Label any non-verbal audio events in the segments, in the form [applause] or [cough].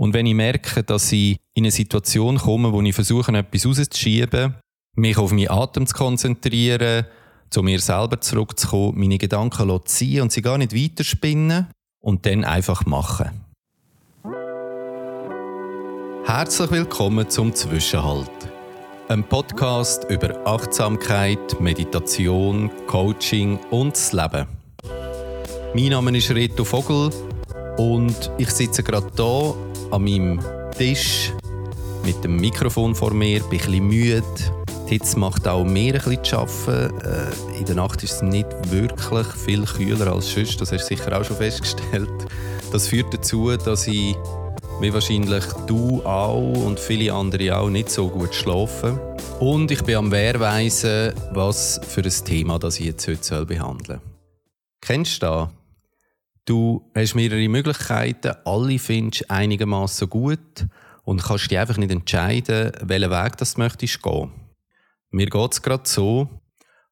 Und wenn ich merke, dass ich in eine Situation komme, wo ich versuche, etwas rauszuschieben, mich auf meinen Atem zu konzentrieren, zu mir selber zurückzukommen, meine Gedanken ziehen und sie gar nicht weiterspinnen und dann einfach machen. Herzlich willkommen zum Zwischenhalt. Ein Podcast über Achtsamkeit, Meditation, Coaching und das Leben. Mein Name ist Reto Vogel und ich sitze gerade hier an meinem Tisch mit dem Mikrofon vor mir, bin ein bisschen müde. Die Hitze macht auch mehr ein bisschen zu arbeiten. Äh, in der Nacht ist es nicht wirklich viel kühler als sonst, das hast du sicher auch schon festgestellt. Das führt dazu, dass ich, wie wahrscheinlich du auch und viele andere auch, nicht so gut schlafen. Und ich bin am Wehrweisen, was für ein Thema das ich jetzt heute behandeln soll. Kennst du das? Du hast mehrere Möglichkeiten, alle findest du einigermaßen gut und kannst dich einfach nicht entscheiden, welchen Weg du möchtest gehen. Mir geht es gerade so,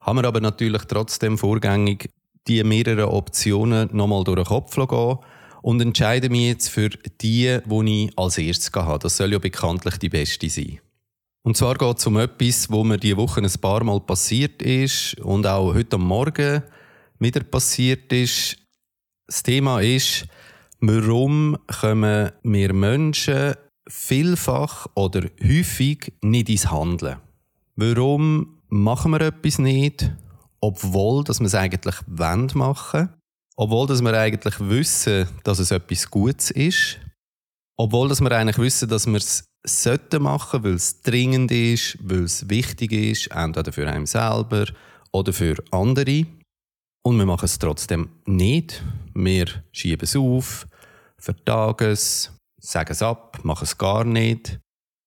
haben wir aber natürlich trotzdem vorgängig die mehreren Optionen nochmal durch den Kopf gehen und entscheide mich jetzt für die, die ich als erstes habe. Das soll ja bekanntlich die beste sein. Und zwar geht es um etwas, wo mir diese Woche ein paar Mal passiert ist und auch heute am Morgen wieder passiert ist. Das Thema ist, warum kommen wir Menschen vielfach oder häufig nicht ins Handeln? Warum machen wir etwas nicht, obwohl dass wir es eigentlich machen wollen? Obwohl dass wir eigentlich wissen, dass es etwas Gutes ist? Obwohl dass wir eigentlich wissen, dass wir es sollten machen, weil es dringend ist, weil es wichtig ist, entweder für einen selber oder für andere. Und wir machen es trotzdem nicht. Wir schieben es auf, vertagen es, sagen es ab, machen es gar nicht.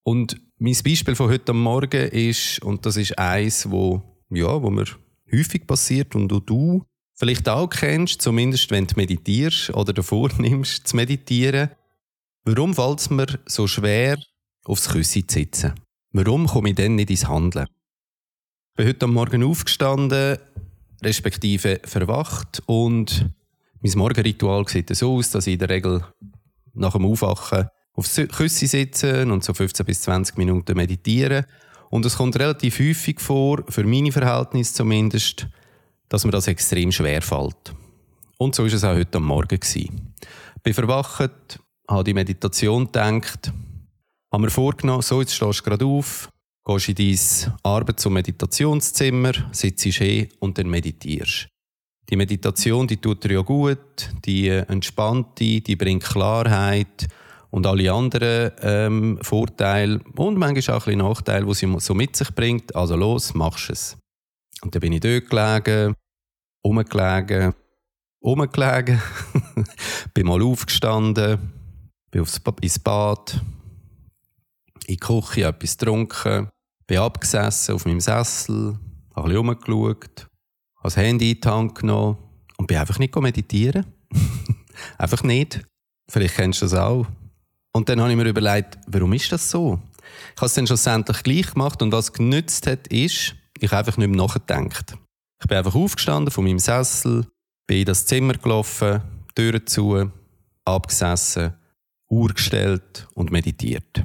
Und mein Beispiel von heute Morgen ist, und das ist eins, wo, ja, wo mir häufig passiert und du vielleicht auch kennst, zumindest wenn du meditierst oder davor [laughs] nimmst zu meditieren. Warum fällt es mir so schwer, aufs Küssi zu sitzen? Warum komme ich dann nicht ins Handeln? Ich bin heute Morgen aufgestanden, respektive verwacht. Und mein Morgenritual sieht so aus, dass ich in der Regel nach dem Aufwachen aufs Küssi sitze und so 15 bis 20 Minuten meditiere. Und es kommt relativ häufig vor, für meine Verhältnisse zumindest, dass mir das extrem schwer fällt. Und so ist es auch heute am Morgen. Gewesen. Bin verwacht, habe die Meditation gedacht, habe mir vorgenommen, so jetzt stehst du gerade auf, gehst in dein Arbeits- und Meditationszimmer, sitzt hin und dann meditierst. Die Meditation, die tut dir ja gut, die entspannt dich, die bringt Klarheit und alle anderen ähm, Vorteile und manchmal auch ein Nachteile, die sie so mit sich bringt. Also los, machst es. Und dann bin ich dort gelegen, rumgelegen, rumgelegen, [laughs] bin mal aufgestanden, bin aufs ins Bad, in die Küche etwas getrunken, bin abgesessen auf meinem Sessel, habe ein bisschen rumgeschaut, habe das Handy in die Hand genommen und bin einfach nicht meditieren. [laughs] einfach nicht. Vielleicht kennst du das auch. Und dann habe ich mir überlegt, warum ist das so? Ich habe es dann schlussendlich gleich gemacht und was genützt hat, ist, ich habe einfach nicht mehr nachgedacht. Ich bin einfach aufgestanden von meinem Sessel, bin in das Zimmer gelaufen, Türen zu, abgesessen, Uhr gestellt und meditiert.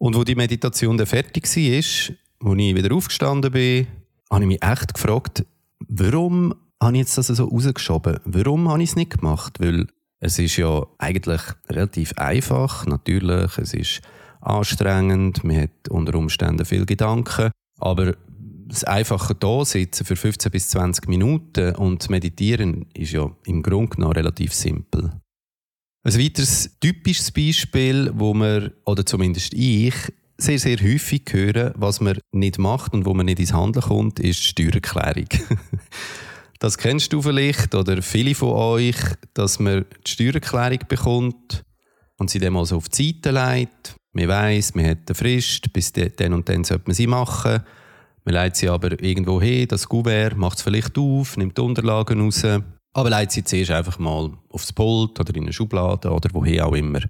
Und wo die Meditation dann fertig war, als ich wieder aufgestanden bin, habe ich mich echt gefragt, warum habe ich jetzt das so rausgeschoben? Warum habe ich es nicht gemacht? Weil es ist ja eigentlich relativ einfach, natürlich, es ist anstrengend, man hat unter Umständen viel Gedanken, aber das einfache da sitzen für 15 bis 20 Minuten und meditieren ist ja im Grunde genommen relativ simpel. Ein weiteres typisches Beispiel, wo man, oder zumindest ich, sehr, sehr häufig hören, was man nicht macht und wo man nicht ins Handeln kommt, ist die Steuererklärung. [laughs] das kennst du vielleicht oder viele von euch, dass man die Steuererklärung bekommt und sie dann mal so auf die Seite legt. Man weiss, man hat eine Frist, bis dann und dann sollte man sie machen. Man leitet sie aber irgendwo hin, das Gouverne macht es vielleicht auf, nimmt die Unterlagen raus aber leitet sie zuerst einfach mal aufs Pult oder in eine Schublade oder woher auch immer.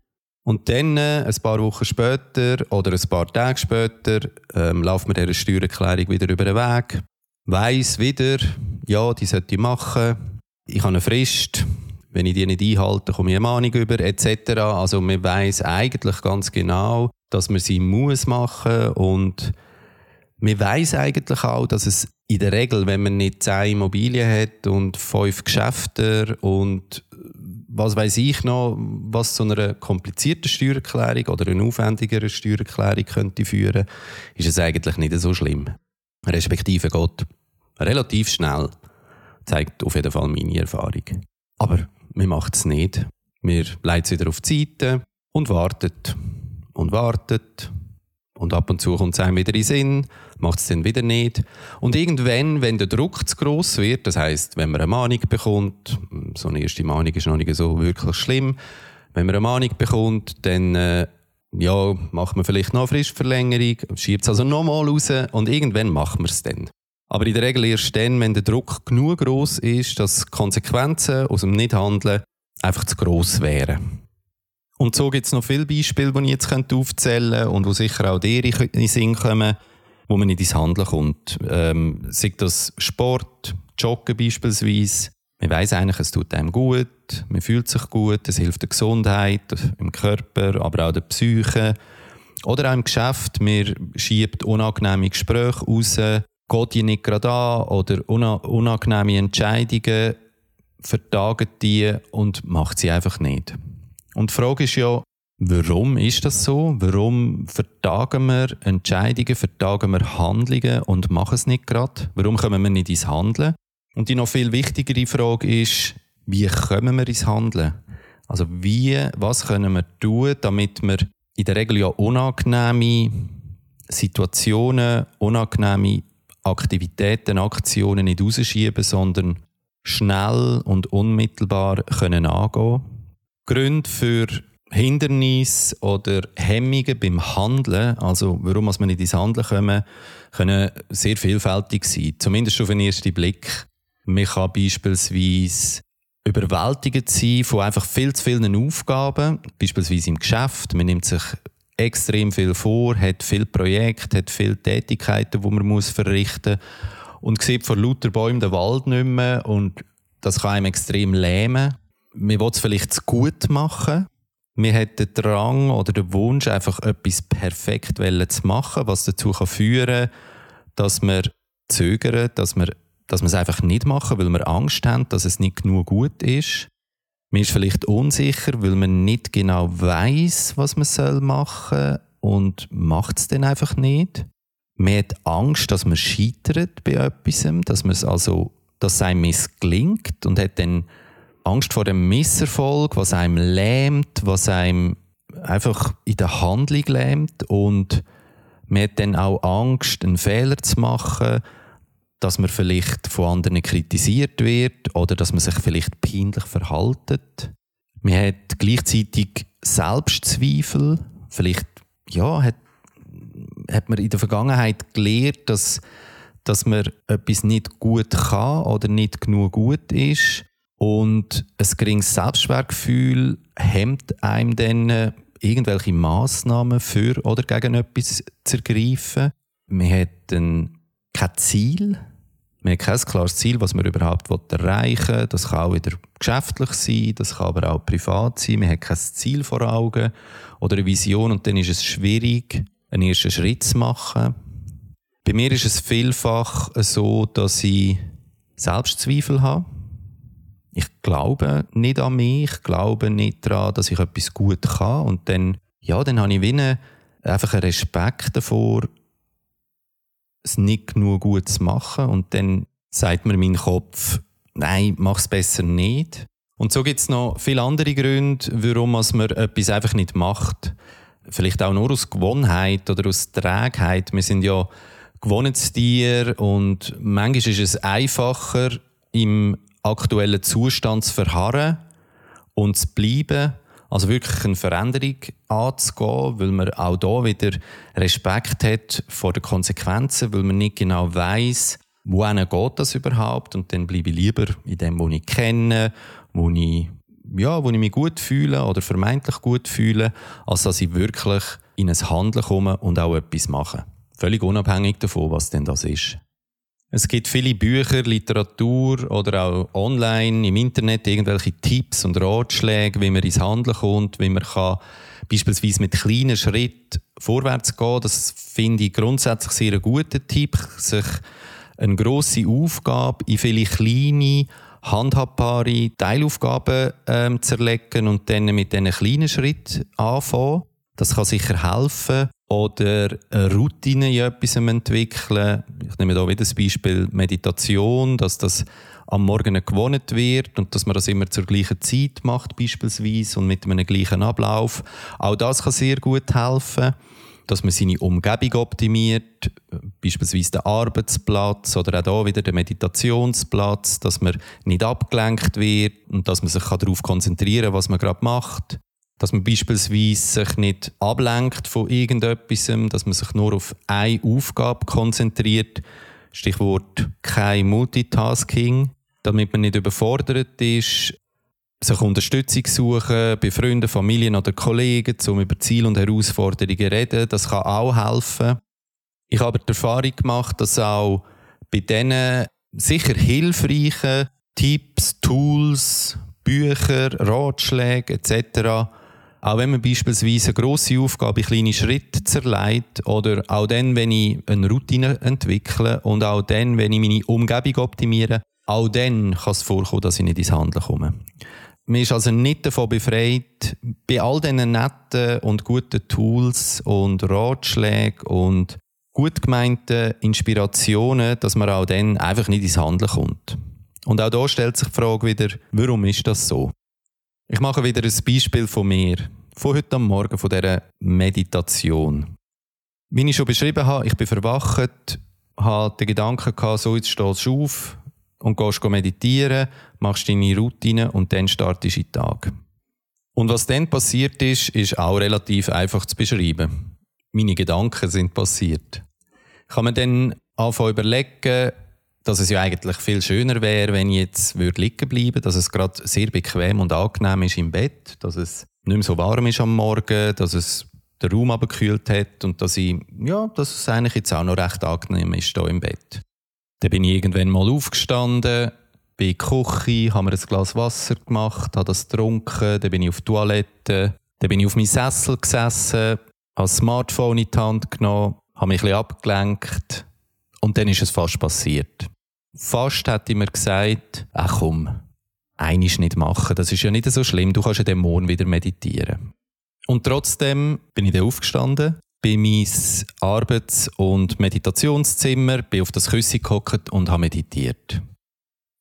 Und dann, äh, ein paar Wochen später oder ein paar Tage später, ähm, läuft mir diese Steuererklärung wieder über den Weg. Weiss wieder, ja, die sollte ich machen. Ich habe eine Frist. wenn ich die nicht einhalte, komme ich eine Mahnung über, etc. Also man weiß eigentlich ganz genau, dass man sie muss machen und man weiß eigentlich auch, dass es in der Regel, wenn man nicht zehn Immobilien hat und fünf Geschäfte und was weiß ich noch, was zu einer komplizierten Steuererklärung oder einer aufwendigeren Steuererklärung könnte führen, ist es eigentlich nicht so schlimm. Respektive Gott relativ schnell, zeigt auf jeden Fall meine Erfahrung. Aber man macht es nicht. Wir bleiben wieder auf die Seite und wartet und wartet und ab und zu kommt es einem wieder in Sinn, macht es dann wieder nicht. Und irgendwann, wenn der Druck zu gross wird, das heißt, wenn man eine Mahnung bekommt, so eine erste Mahnung ist noch nicht so wirklich schlimm, wenn man eine Mahnung bekommt, dann äh, ja, macht man vielleicht noch eine Fristverlängerung, schiebt es also nochmal raus und irgendwann macht man es dann. Aber in der Regel erst dann, wenn der Druck genug groß ist, dass Konsequenzen aus dem Nichthandeln einfach zu gross wären. Und so gibt es noch viele Beispiele, die ich jetzt aufzählen könnte und wo sicher auch dir in den Sinn kommen, wo man nicht ins Handeln kommt. Ähm, sei das Sport, Joggen beispielsweise. Man weiß eigentlich, es tut einem gut, man fühlt sich gut, es hilft der Gesundheit, im Körper, aber auch der Psyche. Oder auch im Geschäft, man schiebt unangenehme Gespräche raus, geht die nicht gerade an oder unangenehme Entscheidungen, vertagen die und macht sie einfach nicht. Und die Frage ist ja, warum ist das so? Warum vertagen wir Entscheidungen, vertagen wir Handlungen und machen es nicht gerade? Warum kommen wir nicht ins Handeln? Und die noch viel wichtigere Frage ist, wie kommen wir ins Handeln? Also wie, was können wir tun, damit wir in der Regel ja unangenehme Situationen, unangenehme Aktivitäten, Aktionen nicht rausschieben, sondern schnell und unmittelbar können angehen Gründe für Hindernisse oder Hemmungen beim Handeln, also warum man nicht ins Handeln kommen, können sehr vielfältig sein. Zumindest auf den ersten Blick. Man kann beispielsweise überwältigend sein von einfach viel zu vielen Aufgaben, beispielsweise im Geschäft. Man nimmt sich extrem viel vor, hat viele Projekte, hat viele Tätigkeiten, die man muss verrichten muss und sieht vor lauter Bäumen den Wald nicht mehr und das kann einem extrem lähmen man will es vielleicht zu gut machen. Man hat den Drang oder den Wunsch, einfach etwas perfekt zu machen, was dazu kann führen kann, dass wir zögern, dass wir, dass wir es einfach nicht machen, weil wir Angst haben, dass es nicht genug gut ist. Man ist vielleicht unsicher, weil man nicht genau weiß, was man machen soll und macht es dann einfach nicht. Man hat Angst, dass man scheitert bei etwas, dass man es also, dass es einem missgelingt und hat dann Angst vor dem Misserfolg, was einem lähmt, was einem einfach in der Handlung lähmt und man hat dann auch Angst, einen Fehler zu machen, dass man vielleicht von anderen kritisiert wird oder dass man sich vielleicht peinlich verhaltet. Man hat gleichzeitig Selbstzweifel. Vielleicht ja, hat, hat man in der Vergangenheit gelernt, dass, dass man etwas nicht gut kann oder nicht genug gut ist. Und ein geringes Selbstwertgefühl hemmt einem dann, äh, irgendwelche Massnahmen für oder gegen etwas zu ergreifen. Man hat dann kein Ziel. Man hat kein klares Ziel, was man überhaupt erreichen will. Das kann auch wieder geschäftlich sein, das kann aber auch privat sein. Man hat kein Ziel vor Augen oder eine Vision und dann ist es schwierig, einen ersten Schritt zu machen. Bei mir ist es vielfach so, dass ich Selbstzweifel habe ich glaube nicht an mich, ich glaube nicht daran, dass ich etwas gut kann. Und dann, ja, dann habe ich wie einfach einen Respekt davor, es nicht genug gut zu machen. Und dann sagt mir mein Kopf, nein, mach es besser nicht. Und so gibt es noch viele andere Gründe, warum man etwas einfach nicht macht. Vielleicht auch nur aus Gewohnheit oder aus Trägheit. Wir sind ja Gewohnheitstiere und manchmal ist es einfacher, im aktuellen Zustand zu verharren und zu bleiben, also wirklich eine Veränderung anzugehen, weil man auch da wieder Respekt hat vor den Konsequenzen, weil man nicht genau weiß, wohin geht das überhaupt und dann bleibe ich lieber in dem, wo ich kenne, wo ich, ja, wo ich mich gut fühle oder vermeintlich gut fühle, als dass ich wirklich in ein Handeln komme und auch etwas mache. Völlig unabhängig davon, was denn das ist. Es gibt viele Bücher, Literatur oder auch online im Internet irgendwelche Tipps und Ratschläge, wie man ins Handeln kommt, wie man kann beispielsweise mit kleinen Schritten vorwärts gehen. Das finde ich grundsätzlich sehr einen guten Tipp, sich eine grosse Aufgabe in viele kleine, handhabbare Teilaufgaben ähm, zerlegen und dann mit diesen kleinen Schritten anfangen. Das kann sicher helfen. Oder eine Routine in etwas entwickeln. Ich nehme hier wieder das Beispiel Meditation, dass das am Morgen gewohnt wird und dass man das immer zur gleichen Zeit macht beispielsweise und mit einem gleichen Ablauf. Auch das kann sehr gut helfen dass man seine Umgebung optimiert, beispielsweise den Arbeitsplatz oder auch hier wieder den Meditationsplatz, dass man nicht abgelenkt wird und dass man sich darauf konzentrieren kann, was man gerade macht. Dass man beispielsweise sich nicht ablenkt von irgendetwas, dass man sich nur auf eine Aufgabe konzentriert. Stichwort kein Multitasking. Damit man nicht überfordert ist, sich Unterstützung suchen bei Freunden, Familien oder Kollegen, um über Ziele und Herausforderungen zu reden. Das kann auch helfen. Ich habe die Erfahrung gemacht, dass auch bei diesen sicher hilfreichen Tipps, Tools, Bücher, Ratschläge etc., auch wenn man beispielsweise eine grosse Aufgabe in kleine Schritte zerlegt oder auch dann, wenn ich eine Routine entwickle und auch dann, wenn ich meine Umgebung optimiere, auch dann kann es vorkommen, dass ich nicht ins Handeln komme. Man ist also nicht davon befreit, bei all diesen netten und guten Tools und Ratschlägen und gut gemeinten Inspirationen, dass man auch dann einfach nicht ins Handeln kommt. Und auch da stellt sich die Frage wieder, warum ist das so? Ich mache wieder ein Beispiel von mir, von heute am Morgen, von dieser Meditation. Wie ich schon beschrieben habe, ich bin verwacht, habe den Gedanken gehabt, so jetzt stehst du auf, und gehst meditieren, machst deine Routine und dann startest du den Tag. Und was dann passiert ist, ist auch relativ einfach zu beschreiben. Meine Gedanken sind passiert. Kann mir dann anfangen überlegen, dass es ja eigentlich viel schöner wäre, wenn ich jetzt würde liegen bleiben, dass es gerade sehr bequem und angenehm ist im Bett, dass es nicht mehr so warm ist am Morgen, dass es den Raum abgekühlt hat und dass ich, ja, dass es eigentlich jetzt auch noch recht angenehm ist hier im Bett. Dann bin ich irgendwann mal aufgestanden, bin in die Küche, habe mir ein Glas Wasser gemacht, habe das getrunken, dann bin ich auf die Toilette, dann bin ich auf meinem Sessel gesessen, habe das Smartphone in die Hand genommen, habe mich ein bisschen abgelenkt und dann ist es fast passiert. Fast hätte ich mir gesagt, ach komm, einiges nicht machen, das ist ja nicht so schlimm, du kannst ja den morgen wieder meditieren. Und trotzdem bin ich dann aufgestanden, bin mein Arbeits- und Meditationszimmer, bin auf das Küssi gehockt und habe meditiert.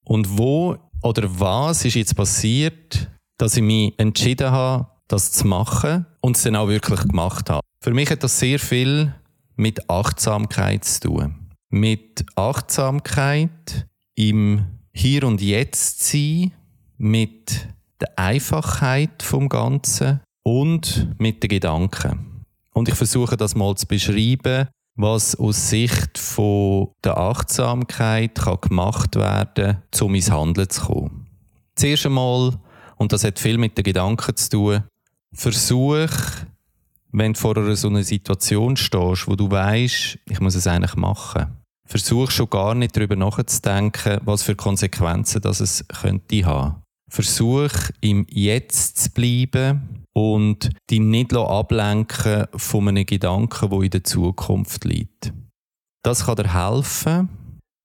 Und wo oder was ist jetzt passiert, dass ich mich entschieden habe, das zu machen und es dann auch wirklich gemacht habe? Für mich hat das sehr viel mit Achtsamkeit zu tun. Mit Achtsamkeit im Hier und Jetzt sein, mit der Einfachheit vom Ganzen und mit den Gedanken. Und ich versuche das mal zu beschreiben, was aus Sicht von der Achtsamkeit kann gemacht werden kann, um ins Handeln zu kommen. Zuerst einmal, und das hat viel mit den Gedanken zu tun, versuch, wenn du vor einer so einer Situation stehst, wo du weißt, ich muss es eigentlich machen, versuch schon gar nicht darüber nachzudenken, was für Konsequenzen das es könnte haben. Versuch im Jetzt zu bleiben und dich nicht ablenken von einem Gedanken, der in der Zukunft liegt. Das kann dir helfen,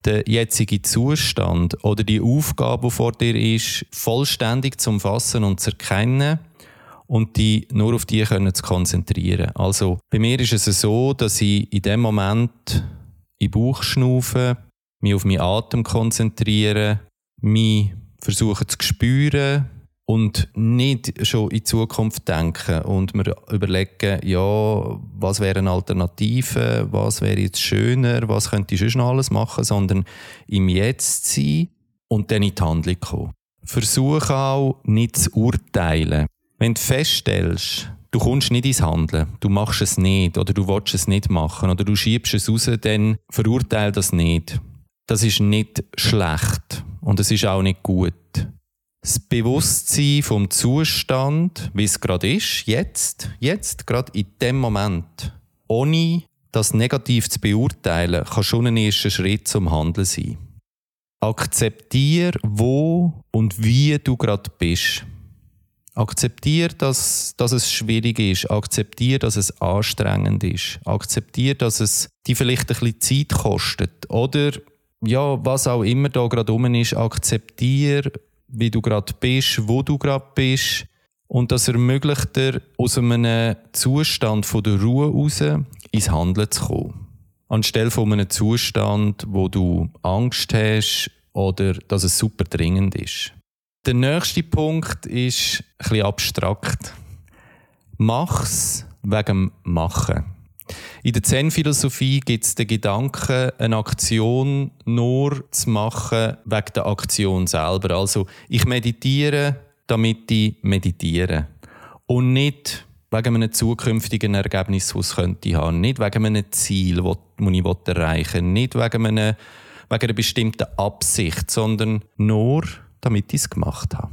den jetzigen Zustand oder die Aufgabe, die vor dir ist, vollständig zu umfassen und zu erkennen und die nur auf die zu konzentrieren. Also bei mir ist es so, dass ich in dem Moment in Bauch schnaufe, mich auf meinen Atem konzentriere, mich versuche zu spüren, und nicht schon in die Zukunft denken und mir überlegen, ja, was wären Alternativen, was wäre jetzt schöner, was könnte ich schon alles machen, sondern im Jetzt sein und dann in die Handlung kommen. Versuche auch nicht zu urteilen. Wenn du feststellst, du kommst nicht ins Handeln, du machst es nicht oder du willst es nicht machen oder du schiebst es raus, dann verurteile das nicht. Das ist nicht schlecht und es ist auch nicht gut das Bewusstsein vom Zustand, wie es gerade ist, jetzt, jetzt, gerade in dem Moment, ohne das negativ zu beurteilen, kann schon ein erster Schritt zum Handeln sein. Akzeptier, wo und wie du gerade bist. Akzeptier, dass, dass es schwierig ist. Akzeptier, dass es anstrengend ist. Akzeptier, dass es dir vielleicht ein bisschen Zeit kostet. Oder ja, was auch immer da gerade rum ist, akzeptier, wie du gerade bist, wo du gerade bist. Und das ermöglicht dir, aus einem Zustand von der Ruhe raus ins Handeln zu kommen. Anstelle von einem Zustand, wo du Angst hast oder dass es super dringend ist. Der nächste Punkt ist bisschen abstrakt. Mach's wegen Machen. In der Zen-Philosophie gibt es den Gedanken, eine Aktion nur zu machen wegen der Aktion selber. Also ich meditiere, damit ich meditiere. Und nicht wegen einem zukünftigen Ergebnis, das könnte haben. Nicht wegen einem Ziel, das ich erreichen will. Nicht wegen, einem, wegen einer bestimmten Absicht, sondern nur damit ich es gemacht habe.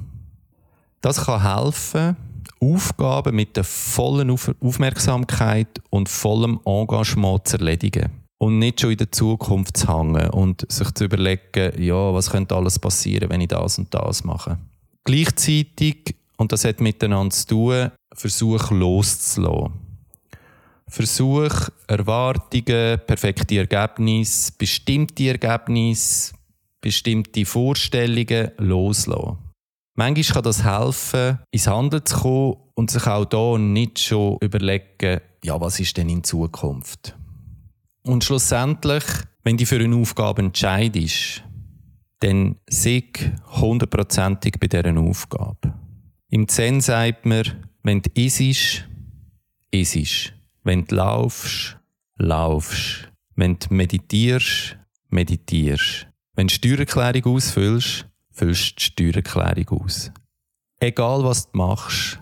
Das kann helfen, Aufgaben mit der vollen Aufmerksamkeit und vollem Engagement zu erledigen. Und nicht schon in der Zukunft zu hängen und sich zu überlegen, ja, was könnte alles passieren, wenn ich das und das mache. Gleichzeitig, und das hat miteinander zu tun, versuch loszulassen. Versuch Erwartungen, perfekte Ergebnisse, bestimmte Ergebnisse, bestimmte Vorstellungen loslassen. Manchmal kann das helfen, ins Handeln zu kommen und sich auch da nicht schon überlegen, ja, was ist denn in Zukunft? Und schlussendlich, wenn du für eine Aufgabe entscheidest, dann sieg hundertprozentig bei dieser Aufgabe. Im Zen sagt man, wenn du isst, isst. Wenn du laufst, laufst. Wenn du meditierst, meditierst. Wenn du Steuererklärung ausfüllst, füllst du die Steuererklärung aus. Egal was du machst,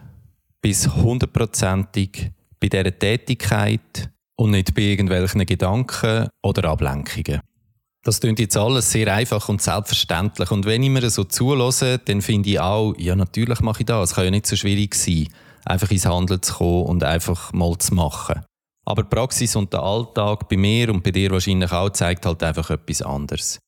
bis hundertprozentig bei dieser Tätigkeit und nicht bei irgendwelchen Gedanken oder Ablenkungen. Das klingt jetzt alles sehr einfach und selbstverständlich. Und wenn ich mir so zulasse, dann finde ich auch, ja, natürlich mache ich das. Es kann ja nicht so schwierig sein, einfach ins Handeln zu kommen und einfach mal zu machen. Aber die Praxis und der Alltag bei mir und bei dir wahrscheinlich auch zeigt halt einfach etwas anderes.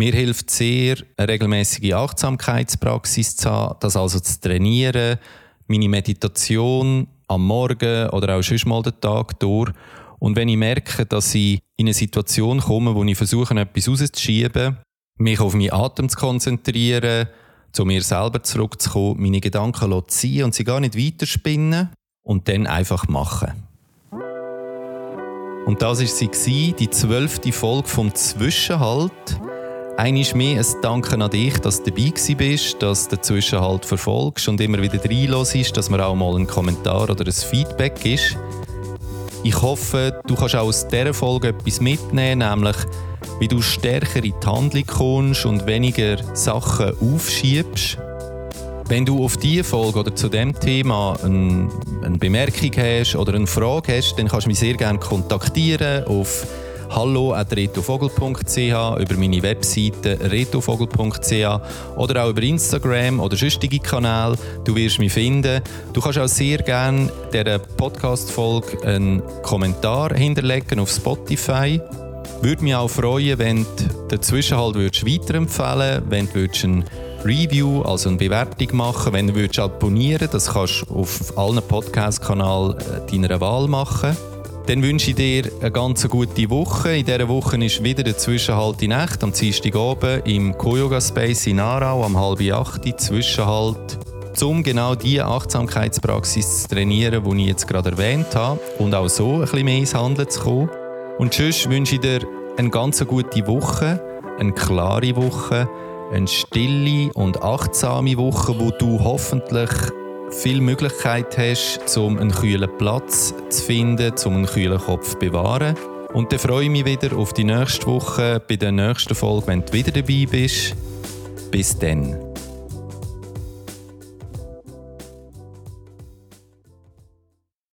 Mir hilft sehr, eine regelmäßige Achtsamkeitspraxis zu haben, das also zu trainieren, meine Meditation am Morgen oder auch schon mal den Tag durch. Und wenn ich merke, dass ich in eine Situation komme, wo ich versuche, etwas rauszuschieben, mich auf meinen Atem zu konzentrieren, zu mir selber zurückzukommen, meine Gedanken zu ziehen und sie gar nicht weiterspinnen und dann einfach machen. Und das war sie, die zwölfte Folge vom Zwischenhalt. Einmal mehr ein Danke an dich, dass du dabei bist, dass du den Zwischenhalt verfolgst und immer wieder reinlässt, dass mir auch mal ein Kommentar oder ein Feedback ist. Ich hoffe, du kannst auch aus dieser Folge etwas mitnehmen, nämlich wie du stärker in die Handlung kommst und weniger Sachen aufschiebst. Wenn du auf diese Folge oder zu dem Thema eine, eine Bemerkung hast oder eine Frage hast, dann kannst du mich sehr gerne kontaktieren auf hallo.retovogel.ch, über meine Webseite retovogel.ch oder auch über Instagram oder sonstige Kanäle. Du wirst mich finden. Du kannst auch sehr gerne dieser Podcast-Folge einen Kommentar hinterlegen auf Spotify. Würde mich auch freuen, wenn du den Zwischenhalt würdest weiterempfehlen wenn du eine Review, also eine Bewertung machen wenn du würdest abonnieren Das kannst du auf allen Podcast-Kanälen äh, deiner Wahl machen. Dann wünsche ich dir eine ganz gute Woche. In dieser Woche ist wieder der Zwischenhalt in Nacht am Dienstag oben im Koyoga Space in Aarau am halb acht Zwischenhalt um genau diese Achtsamkeitspraxis zu trainieren, die ich jetzt gerade erwähnt habe und auch so ein bisschen mehr ins Handeln zu kommen. Und sonst wünsche ich dir eine ganz gute Woche, eine klare Woche, eine stille und achtsame Woche, wo du hoffentlich viel Möglichkeit hast, um einen kühlen Platz zu finden, um einen kühlen Kopf zu bewahren. Und dann freue ich mich wieder auf die nächste Woche bei der nächsten Folge, wenn du wieder dabei bist. Bis dann.